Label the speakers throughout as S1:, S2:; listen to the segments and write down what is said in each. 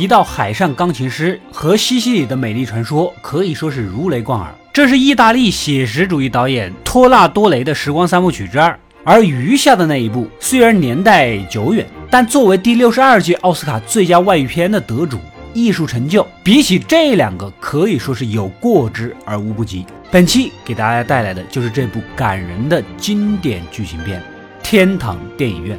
S1: 提到海上钢琴师和西西里的美丽传说，可以说是如雷贯耳。这是意大利写实主义导演托纳多雷的时光三部曲之二。而余下的那一部虽然年代久远，但作为第六十二届奥斯卡最佳外语片的得主，艺术成就比起这两个可以说是有过之而无不及。本期给大家带来的就是这部感人的经典剧情片《天堂电影院》。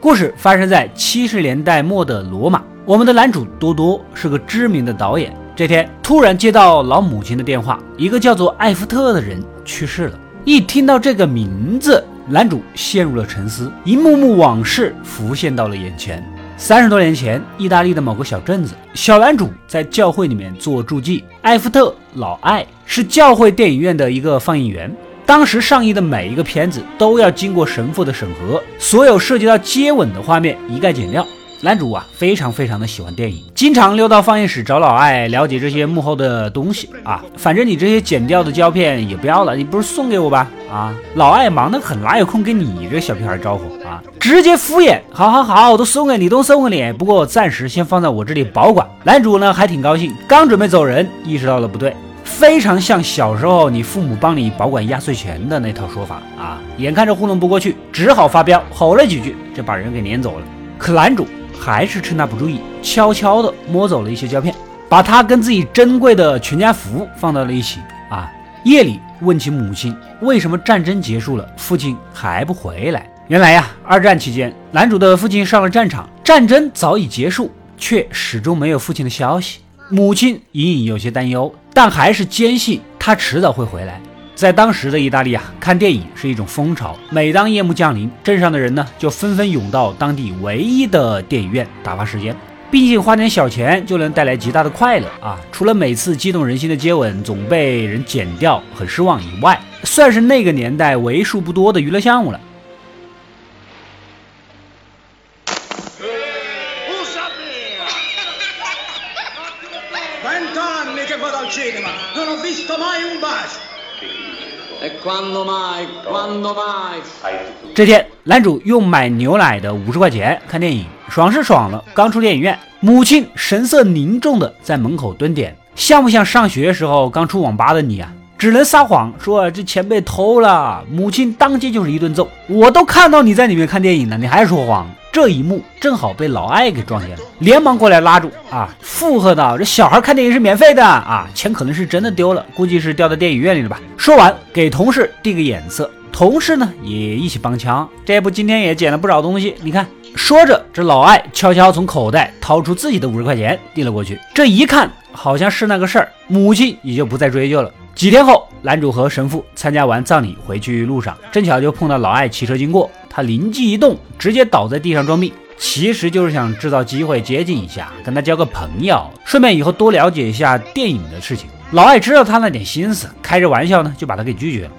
S1: 故事发生在七十年代末的罗马。我们的男主多多是个知名的导演。这天突然接到老母亲的电话，一个叫做艾夫特的人去世了。一听到这个名字，男主陷入了沉思，一幕幕往事浮现到了眼前。三十多年前，意大利的某个小镇子，小男主在教会里面做助记。艾夫特老艾是教会电影院的一个放映员。当时上映的每一个片子都要经过神父的审核，所有涉及到接吻的画面一概剪掉。男主啊，非常非常的喜欢电影，经常溜到放映室找老艾了解这些幕后的东西啊。反正你这些剪掉的胶片也不要了，你不是送给我吧？啊，老艾忙得很，哪有空跟你这小屁孩招呼啊？直接敷衍，好好好，都送给你，都送给你。不过暂时先放在我这里保管。男主呢还挺高兴，刚准备走人，意识到了不对。非常像小时候你父母帮你保管压岁钱的那套说法啊！眼看着糊弄不过去，只好发飙，吼了几句，就把人给撵走了。可男主还是趁他不注意，悄悄地摸走了一些胶片，把他跟自己珍贵的全家福放到了一起啊！夜里问起母亲，为什么战争结束了，父亲还不回来？原来呀，二战期间，男主的父亲上了战场，战争早已结束，却始终没有父亲的消息。母亲隐隐有些担忧，但还是坚信他迟早会回来。在当时的意大利啊，看电影是一种风潮。每当夜幕降临，镇上的人呢就纷纷涌到当地唯一的电影院打发时间。毕竟花点小钱就能带来极大的快乐啊！除了每次激动人心的接吻总被人剪掉，很失望以外，算是那个年代为数不多的娱乐项目了。这天，男主用买牛奶的五十块钱看电影，爽是爽了。刚出电影院，母亲神色凝重的在门口蹲点，像不像上学时候刚出网吧的你啊？只能撒谎说这钱被偷了。母亲当街就是一顿揍，我都看到你在里面看电影了，你还说谎。这一幕正好被老艾给撞见了，连忙过来拉住啊，附和道：“这小孩看电影是免费的啊，钱可能是真的丢了，估计是掉到电影院里了吧。”说完，给同事递个眼色，同事呢也一起帮腔。这不今天也捡了不少东西，你看。说着，这老艾悄悄从口袋掏出自己的五十块钱递了过去。这一看，好像是那个事儿，母亲也就不再追究了。几天后，男主和神父参加完葬礼回去路上，正巧就碰到老艾骑车经过。他灵机一动，直接倒在地上装病，其实就是想制造机会接近一下，跟他交个朋友，顺便以后多了解一下电影的事情。老艾知道他那点心思，开着玩笑呢，就把他给拒绝了。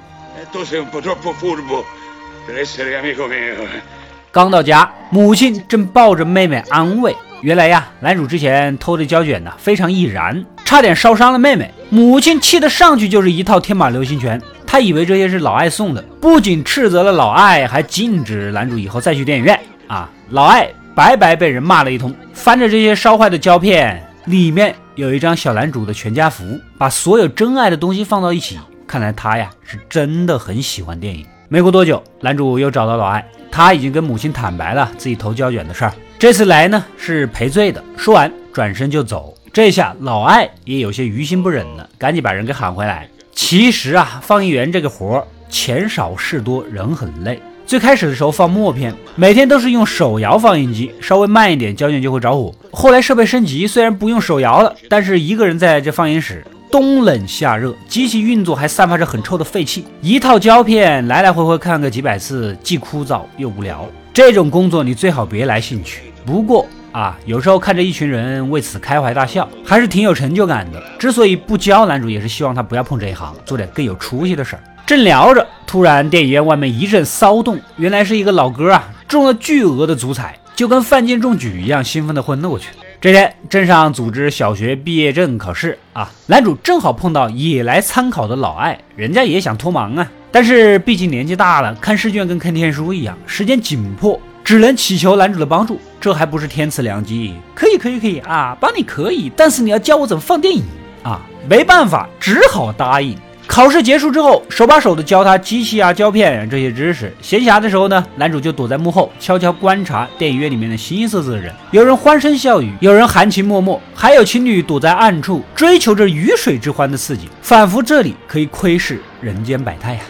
S1: 刚到家，母亲正抱着妹妹安慰。原来呀，男主之前偷的胶卷呢，非常易燃，差点烧伤了妹妹。母亲气得上去就是一套天马流星拳。他以为这些是老艾送的，不仅斥责了老艾，还禁止男主以后再去电影院啊！老艾白白被人骂了一通。翻着这些烧坏的胶片，里面有一张小男主的全家福，把所有真爱的东西放到一起，看来他呀是真的很喜欢电影。没过多久，男主又找到老艾，他已经跟母亲坦白了自己偷胶卷的事儿。这次来呢是赔罪的。说完转身就走。这下老艾也有些于心不忍了，赶紧把人给喊回来。其实啊，放映员这个活儿钱少事多，人很累。最开始的时候放默片，每天都是用手摇放映机，稍微慢一点胶卷就会着火。后来设备升级，虽然不用手摇了，但是一个人在这放映室。冬冷夏热，机器运作还散发着很臭的废气。一套胶片来来回回看个几百次，既枯燥又无聊。这种工作你最好别来兴趣。不过啊，有时候看着一群人为此开怀大笑，还是挺有成就感的。之所以不教男主，也是希望他不要碰这一行，做点更有出息的事儿。正聊着，突然电影院外面一阵骚动，原来是一个老哥啊中了巨额的足彩，就跟范进中举一样，兴奋的昏了过去。这天，镇上组织小学毕业证考试啊，男主正好碰到也来参考的老艾，人家也想脱盲啊，但是毕竟年纪大了，看试卷跟看天书一样，时间紧迫，只能祈求男主的帮助。这还不是天赐良机？可以，可以，可以啊，帮你可以，但是你要教我怎么放电影啊！没办法，只好答应。考试结束之后，手把手的教他机器啊、胶片这些知识。闲暇的时候呢，男主就躲在幕后，悄悄观察电影院里面的形形色色的人。有人欢声笑语，有人含情脉脉，还有情侣躲在暗处，追求着鱼水之欢的刺激，仿佛这里可以窥视人间百态呀。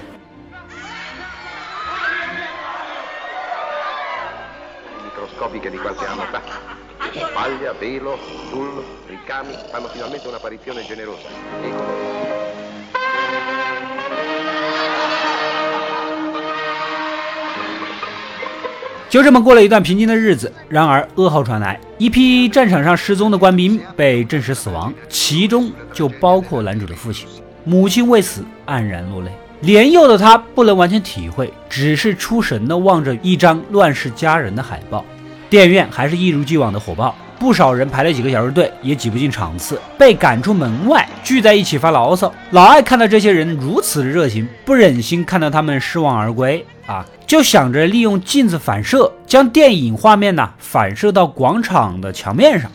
S1: 就这么过了一段平静的日子。然而噩耗传来，一批战场上失踪的官兵被证实死亡，其中就包括男主的父亲。母亲为此黯然落泪。年幼的他不能完全体会，只是出神地望着一张乱世佳人的海报。电影院还是一如既往的火爆，不少人排了几个小时队也挤不进场次，被赶出门外，聚在一起发牢骚。老艾看到这些人如此的热情，不忍心看到他们失望而归啊。就想着利用镜子反射，将电影画面呢反射到广场的墙面上。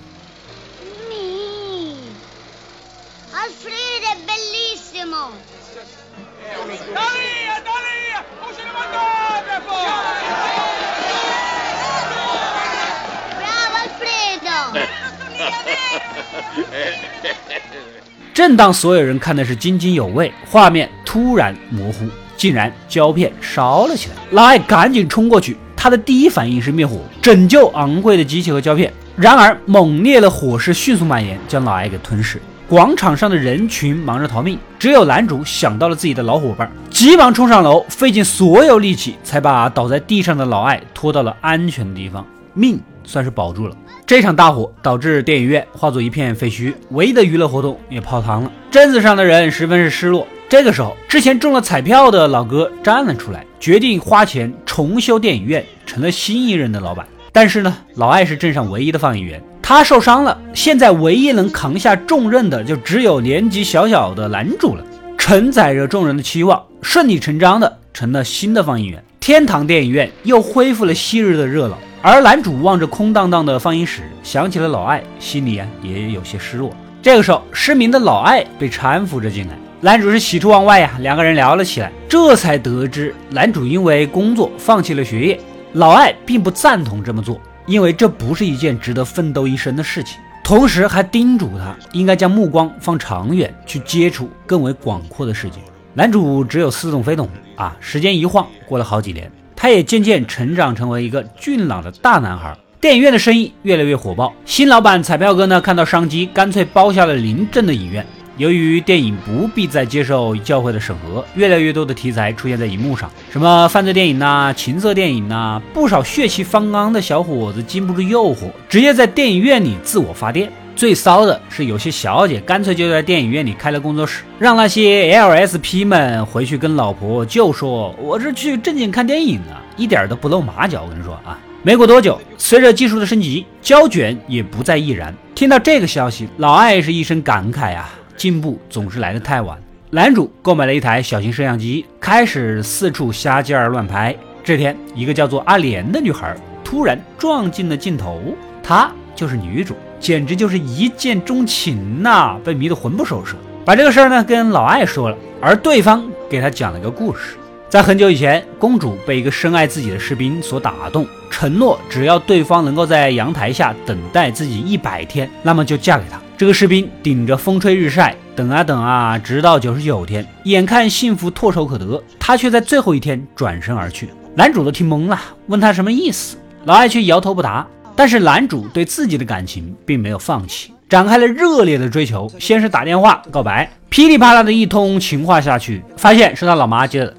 S1: 正当所有人看的是津津有味，画面突然模糊。竟然胶片烧了起来，老艾赶紧冲过去，他的第一反应是灭火，拯救昂贵的机器和胶片。然而猛烈的火势迅速蔓延，将老艾给吞噬。广场上的人群忙着逃命，只有男主想到了自己的老伙伴，急忙冲上楼，费尽所有力气才把倒在地上的老艾拖到了安全的地方，命算是保住了。这场大火导致电影院化作一片废墟，唯一的娱乐活动也泡汤了。镇子上的人十分是失落。这个时候，之前中了彩票的老哥站了出来，决定花钱重修电影院，成了新一任的老板。但是呢，老艾是镇上唯一的放映员，他受伤了，现在唯一能扛下重任的就只有年纪小小的男主了。承载着众人的期望，顺理成章的成了新的放映员。天堂电影院又恢复了昔日的热闹，而男主望着空荡荡的放映室，想起了老艾，心里啊也有些失落。这个时候，失明的老艾被搀扶着进来。男主是喜出望外呀，两个人聊了起来，这才得知男主因为工作放弃了学业。老艾并不赞同这么做，因为这不是一件值得奋斗一生的事情。同时还叮嘱他应该将目光放长远，去接触更为广阔的世界。男主只有似懂非懂啊。时间一晃过了好几年，他也渐渐成长成为一个俊朗的大男孩。电影院的生意越来越火爆，新老板彩票哥呢看到商机，干脆包下了临镇的影院。由于电影不必再接受教会的审核，越来越多的题材出现在荧幕上，什么犯罪电影呐、情色电影呐，不少血气方刚的小伙子经不住诱惑，直接在电影院里自我发电。最骚的是，有些小姐干脆就在电影院里开了工作室，让那些 LSP 们回去跟老婆就说：“我是去正经看电影的，一点都不露马脚。”我跟你说啊，没过多久，随着技术的升级，胶卷也不再易燃。听到这个消息，老艾是一声感慨啊。进步总是来得太晚。男主购买了一台小型摄像机，开始四处瞎劲儿乱拍。这天，一个叫做阿莲的女孩突然撞进了镜头，她就是女主，简直就是一见钟情呐，被迷得魂不守舍。把这个事儿呢跟老艾说了，而对方给他讲了个故事。在很久以前，公主被一个深爱自己的士兵所打动，承诺只要对方能够在阳台下等待自己一百天，那么就嫁给他。这个士兵顶着风吹日晒，等啊等啊，直到九十九天，眼看幸福唾手可得，他却在最后一天转身而去。男主都听懵了，问他什么意思，老艾却摇头不答。但是男主对自己的感情并没有放弃，展开了热烈的追求。先是打电话告白，噼里啪啦的一通情话下去，发现是他老妈接的。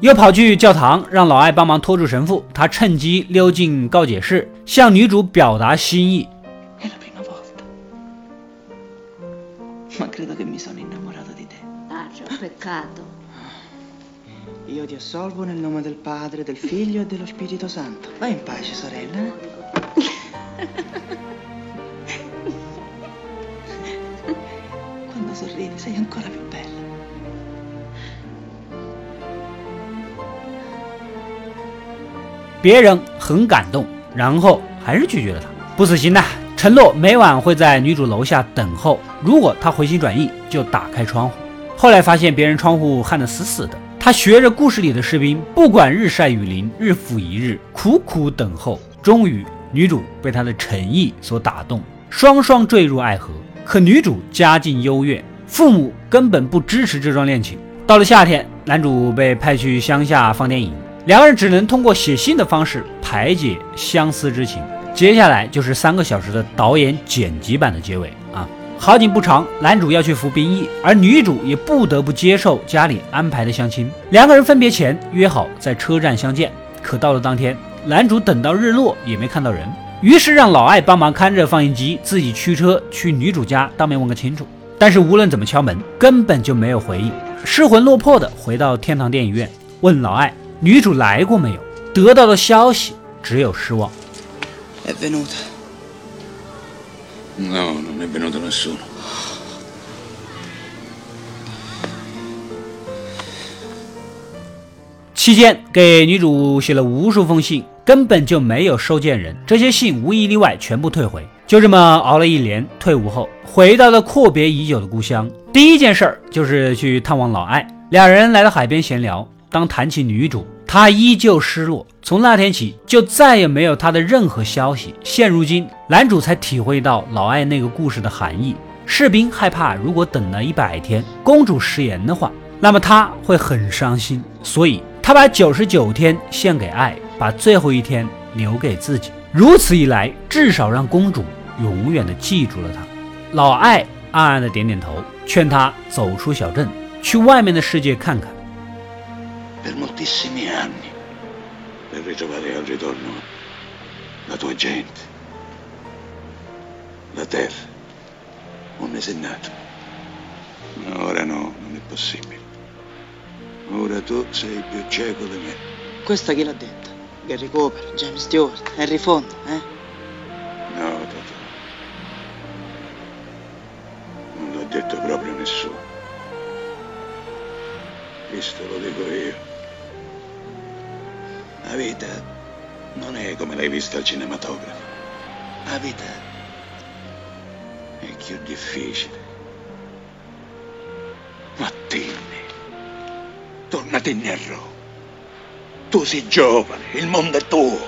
S1: 又跑去教堂，让老艾帮忙拖住神父。他趁机溜进告解室，向女主表达心意。Ma credo che mi sono innamorato di te.
S2: Ah, Darcio, peccato.
S3: Io ti assolvo nel nome del Padre, del Figlio e dello Spirito Santo. Vai in pace, sorella. Quando sorridi sei ancora più bella.
S1: Bieren 很感动。然后还是拒绝了他，不死心呐，承诺每晚会在女主楼下等候，如果她回心转意，就打开窗户。后来发现别人窗户焊得死死的，他学着故事里的士兵，不管日晒雨淋，日复一日，苦苦等候。终于，女主被他的诚意所打动，双双坠入爱河。可女主家境优越，父母根本不支持这桩恋情。到了夏天，男主被派去乡下放电影。两个人只能通过写信的方式排解相思之情。接下来就是三个小时的导演剪辑版的结尾啊！好景不长，男主要去服兵役，而女主也不得不接受家里安排的相亲。两个人分别前约好在车站相见，可到了当天，男主等到日落也没看到人，于是让老艾帮忙看着放映机，自己驱车去女主家当面问个清楚。但是无论怎么敲门，根本就没有回应，失魂落魄的回到天堂电影院，问老艾。女主来过没有？得到的消息只有失望。期间给女主写了无数封信，根本就没有收件人。这些信无一例外全部退回。就这么熬了一年，退伍后回到了阔别已久的故乡。第一件事儿就是去探望老艾。两人来到海边闲聊，当谈起女主。他依旧失落，从那天起就再也没有他的任何消息。现如今，男主才体会到老艾那个故事的含义。士兵害怕，如果等了一百天，公主食言的话，那么他会很伤心。所以，他把九十九天献给爱，把最后一天留给自己。如此一来，至少让公主永远的记住了他。老艾暗暗的点点头，劝他走出小镇，去外面的世界看看。
S4: Per moltissimi anni per ritrovare al ritorno la tua gente, la terra. Un ne sei nato. Ma ora no, non è possibile. Ora tu sei più cieco di me.
S3: Questa chi l'ha detta? Gary Cooper, James Stewart, Henry Fonda, eh?
S4: No, Totò. Non l'ha detto proprio nessuno. Questo lo dico io. La vita non è come l'hai vista al cinematografo. La vita è più difficile. Ma Tinni, torna Tinni a Roma. Tu sei giovane, il mondo è tuo.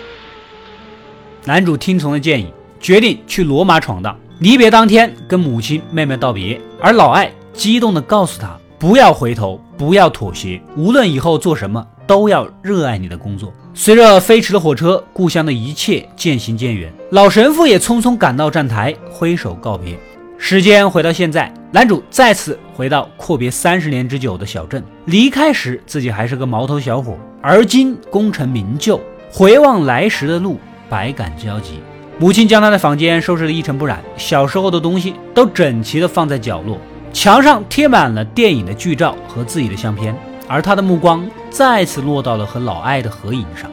S1: 男主听从了建议，决定去罗马闯荡。离别当天，跟母亲、妹妹道别，而老艾激动地告诉他：“不要回头，不要妥协，无论以后做什么，都要热爱你的工作。”随着飞驰的火车，故乡的一切渐行渐远。老神父也匆匆赶到站台，挥手告别。时间回到现在，男主再次回到阔别三十年之久的小镇。离开时，自己还是个毛头小伙，而今功成名就，回望来时的路，百感交集。母亲将他的房间收拾得一尘不染，小时候的东西都整齐地放在角落，墙上贴满了电影的剧照和自己的相片。而他的目光再次落到了和老艾的合影上。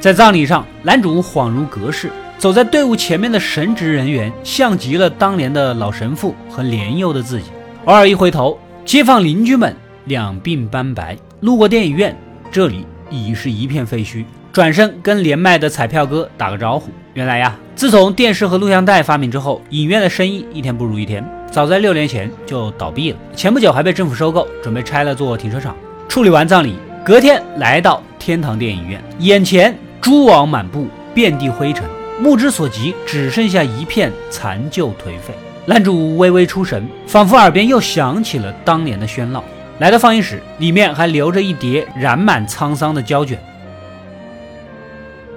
S1: 在葬礼上，男主恍如隔世，走在队伍前面的神职人员像极了当年的老神父和年幼的自己。偶尔一回头，街坊邻居们两鬓斑白。路过电影院，这里已是一片废墟。转身跟连麦的彩票哥打个招呼。原来呀，自从电视和录像带发明之后，影院的生意一天不如一天。早在六年前就倒闭了，前不久还被政府收购，准备拆了做停车场。处理完葬礼，隔天来到天堂电影院，眼前蛛网满布，遍地灰尘，目之所及只剩下一片残旧颓废。男主微微出神，仿佛耳边又响起了当年的喧闹。来到放映室，里面还留着一叠染满沧桑的胶卷。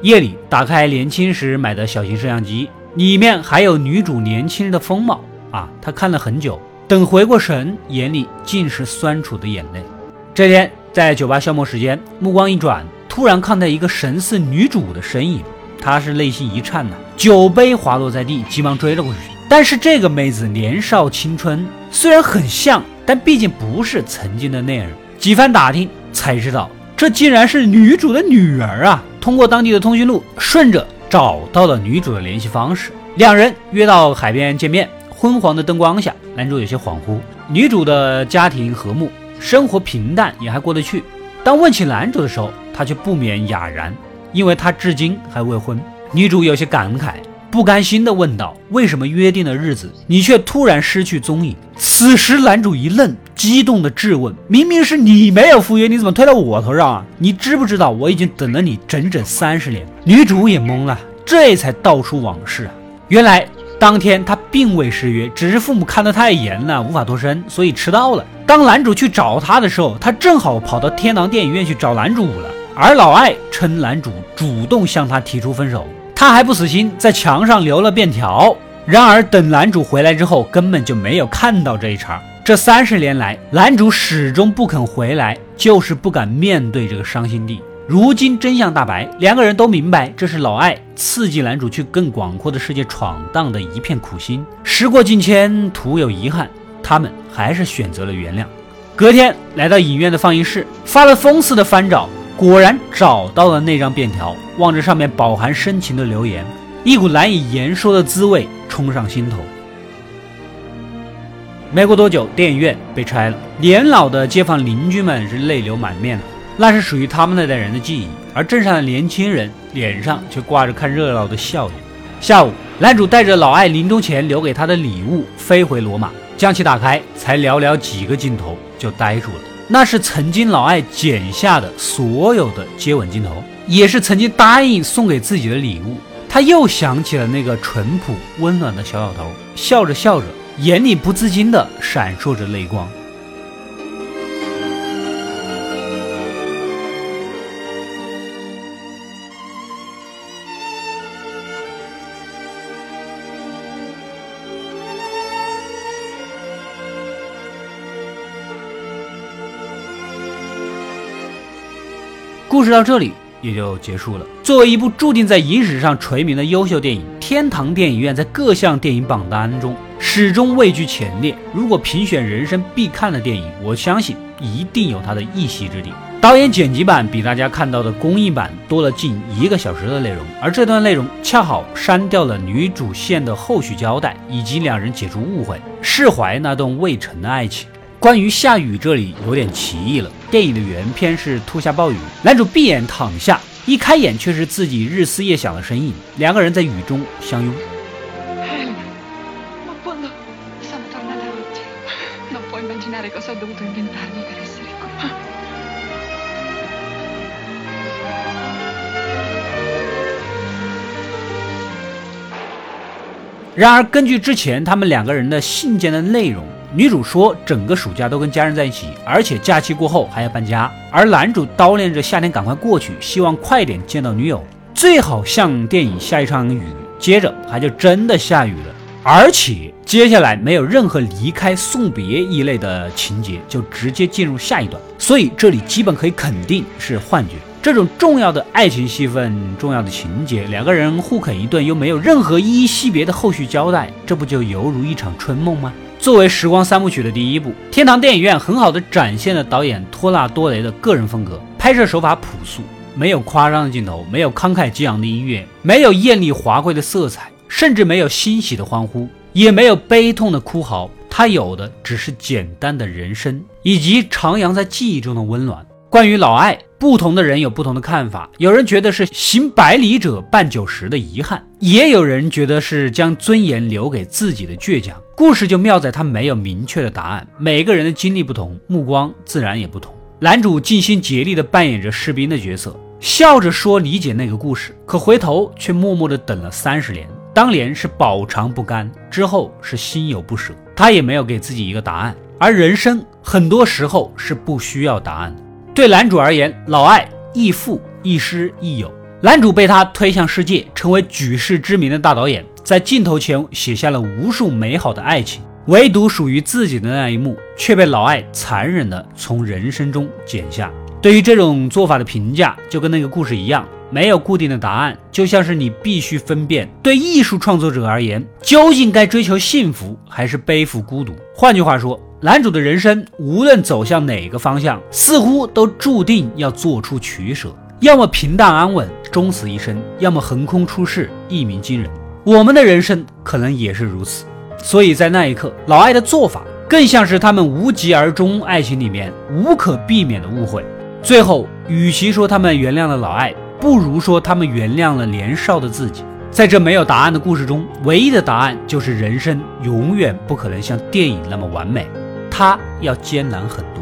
S1: 夜里打开年轻时买的小型摄像机，里面还有女主年轻的风貌啊！他看了很久，等回过神，眼里尽是酸楚的眼泪。这天在酒吧消磨时间，目光一转，突然看到一个神似女主的身影，他是内心一颤呐，酒杯滑落在地，急忙追了过去。但是这个妹子年少青春，虽然很像，但毕竟不是曾经的那人。几番打听才知道，这竟然是女主的女儿啊！通过当地的通讯录，顺着找到了女主的联系方式，两人约到海边见面。昏黄的灯光下，男主有些恍惚。女主的家庭和睦，生活平淡，也还过得去。当问起男主的时候，他却不免哑然，因为他至今还未婚。女主有些感慨，不甘心地问道：“为什么约定的日子，你却突然失去踪影？”此时，男主一愣，激动地质问：“明明是你没有赴约，你怎么推到我头上啊？你知不知道我已经等了你整整三十年？”女主也懵了，这才道出往事啊，原来。当天他并未失约，只是父母看得太严了，无法脱身，所以迟到了。当男主去找他的时候，他正好跑到天堂电影院去找男主了。而老艾称男主主动向他提出分手，他还不死心，在墙上留了便条。然而等男主回来之后，根本就没有看到这一茬。这三十年来，男主始终不肯回来，就是不敢面对这个伤心地。如今真相大白，两个人都明白，这是老艾刺激男主去更广阔的世界闯荡的一片苦心。时过境迁，徒有遗憾，他们还是选择了原谅。隔天来到影院的放映室，发了疯似的翻找，果然找到了那张便条。望着上面饱含深情的留言，一股难以言说的滋味冲上心头。没过多久，电影院被拆了，年老的街坊邻居们是泪流满面了。那是属于他们那代人的记忆，而镇上的年轻人脸上却挂着看热闹的笑脸。下午，男主带着老艾临终前留给他的礼物飞回罗马，将其打开，才寥寥几个镜头就呆住了。那是曾经老艾剪下的所有的接吻镜头，也是曾经答应送给自己的礼物。他又想起了那个淳朴温暖的小老头，笑着笑着，眼里不自禁地闪烁着泪光。故事到这里也就结束了。作为一部注定在影史上垂名的优秀电影，《天堂电影院》在各项电影榜单中始终位居前列。如果评选人生必看的电影，我相信一定有它的一席之地。导演剪辑版比大家看到的公映版多了近一个小时的内容，而这段内容恰好删掉了女主线的后续交代，以及两人解除误会、释怀那段未成的爱情。关于下雨，这里有点奇异了。电影的原片是突下暴雨，男主闭眼躺下，一开眼却是自己日思夜想的身影，两个人在雨中相拥。然而，根据之前他们两个人的信件的内容。女主说，整个暑假都跟家人在一起，而且假期过后还要搬家。而男主叨念着夏天赶快过去，希望快点见到女友，最好像电影下一场雨。接着还就真的下雨了，而且接下来没有任何离开、送别一类的情节，就直接进入下一段。所以这里基本可以肯定是幻觉。这种重要的爱情戏份、重要的情节，两个人互啃一顿，又没有任何依依惜别的后续交代，这不就犹如一场春梦吗？作为时光三部曲的第一部，《天堂电影院》很好的展现了导演托纳多雷的个人风格。拍摄手法朴素，没有夸张的镜头，没有慷慨激昂的音乐，没有艳丽华贵的色彩，甚至没有欣喜的欢呼，也没有悲痛的哭嚎。他有的只是简单的人生，以及徜徉在记忆中的温暖。关于老爱。不同的人有不同的看法，有人觉得是行百里者半九十的遗憾，也有人觉得是将尊严留给自己的倔强。故事就妙在它没有明确的答案，每个人的经历不同，目光自然也不同。男主尽心竭力地扮演着士兵的角色，笑着说理解那个故事，可回头却默默地等了三十年。当年是饱尝不甘，之后是心有不舍，他也没有给自己一个答案。而人生很多时候是不需要答案的。对男主而言，老艾亦父亦师亦友。男主被他推向世界，成为举世知名的大导演，在镜头前写下了无数美好的爱情，唯独属于自己的那一幕却被老艾残忍地从人生中剪下。对于这种做法的评价，就跟那个故事一样，没有固定的答案，就像是你必须分辨，对艺术创作者而言，究竟该追求幸福还是背负孤独。换句话说，男主的人生无论走向哪个方向，似乎都注定要做出取舍，要么平淡安稳，终死一生，要么横空出世，一鸣惊人。我们的人生可能也是如此。所以在那一刻，老艾的做法更像是他们无疾而终爱情里面无可避免的误会。最后，与其说他们原谅了老艾，不如说他们原谅了年少的自己。在这没有答案的故事中，唯一的答案就是人生永远不可能像电影那么完美，它要艰难很多。